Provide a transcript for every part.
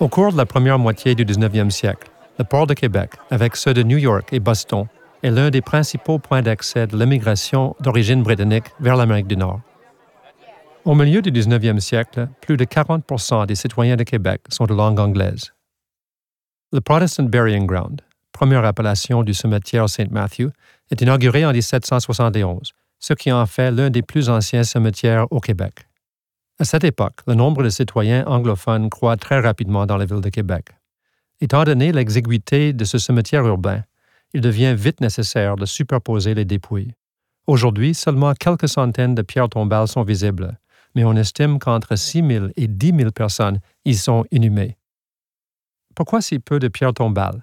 Au cours de la première moitié du 19e siècle, le port de Québec, avec ceux de New York et Boston, est l'un des principaux points d'accès de l'immigration d'origine britannique vers l'Amérique du Nord. Au milieu du 19e siècle, plus de 40 des citoyens de Québec sont de langue anglaise. Le Protestant Burying Ground, première appellation du cimetière St. Matthew, est inauguré en 1771, ce qui en fait l'un des plus anciens cimetières au Québec. À cette époque, le nombre de citoyens anglophones croît très rapidement dans la ville de Québec. Étant donné l'exiguïté de ce cimetière urbain, il devient vite nécessaire de superposer les dépouilles. Aujourd'hui, seulement quelques centaines de pierres tombales sont visibles, mais on estime qu'entre 6 000 et 10 000 personnes y sont inhumées. Pourquoi si peu de pierres tombales?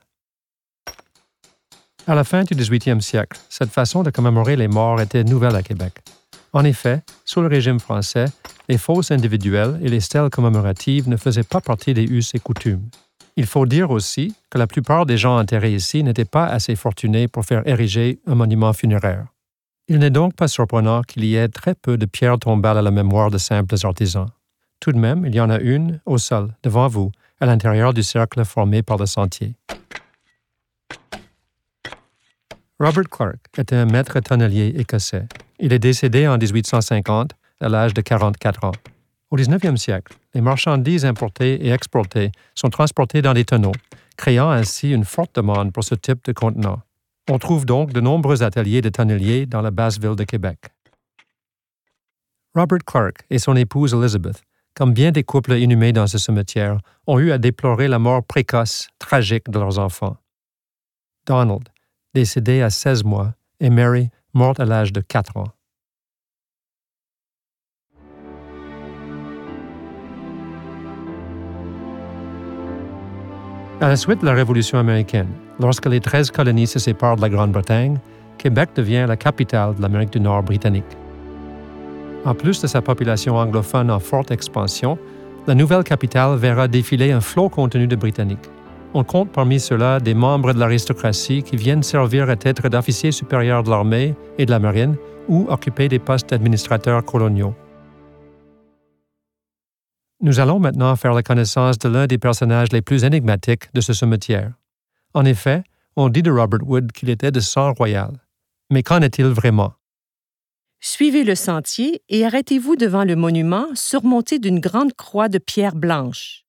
À la fin du 18e siècle, cette façon de commémorer les morts était nouvelle à Québec. En effet, sous le régime français, les fosses individuelles et les stèles commémoratives ne faisaient pas partie des us et coutumes. Il faut dire aussi que la plupart des gens enterrés ici n'étaient pas assez fortunés pour faire ériger un monument funéraire. Il n'est donc pas surprenant qu'il y ait très peu de pierres tombales à la mémoire de simples artisans. Tout de même, il y en a une au sol, devant vous, à l'intérieur du cercle formé par le sentier. Robert Clark était un maître tonnelier écossais. Il est décédé en 1850 à l'âge de 44 ans. Au 19e siècle, les marchandises importées et exportées sont transportées dans des tonneaux, créant ainsi une forte demande pour ce type de contenant. On trouve donc de nombreux ateliers de tonneliers dans la basse ville de Québec. Robert Clark et son épouse Elizabeth, comme bien des couples inhumés dans ce cimetière, ont eu à déplorer la mort précoce, tragique de leurs enfants. Donald, décédé à 16 mois, et Mary, morte à l'âge de 4 ans. À la suite de la Révolution américaine, lorsque les 13 colonies se séparent de la Grande-Bretagne, Québec devient la capitale de l'Amérique du Nord britannique. En plus de sa population anglophone en forte expansion, la nouvelle capitale verra défiler un flot contenu de Britanniques. On compte parmi ceux-là des membres de l'aristocratie qui viennent servir à titre d'officiers supérieurs de l'armée et de la marine ou occuper des postes d'administrateurs coloniaux. Nous allons maintenant faire la connaissance de l'un des personnages les plus énigmatiques de ce cimetière. En effet, on dit de Robert Wood qu'il était de sang royal. Mais qu'en est-il vraiment? Suivez le sentier et arrêtez-vous devant le monument surmonté d'une grande croix de pierre blanche.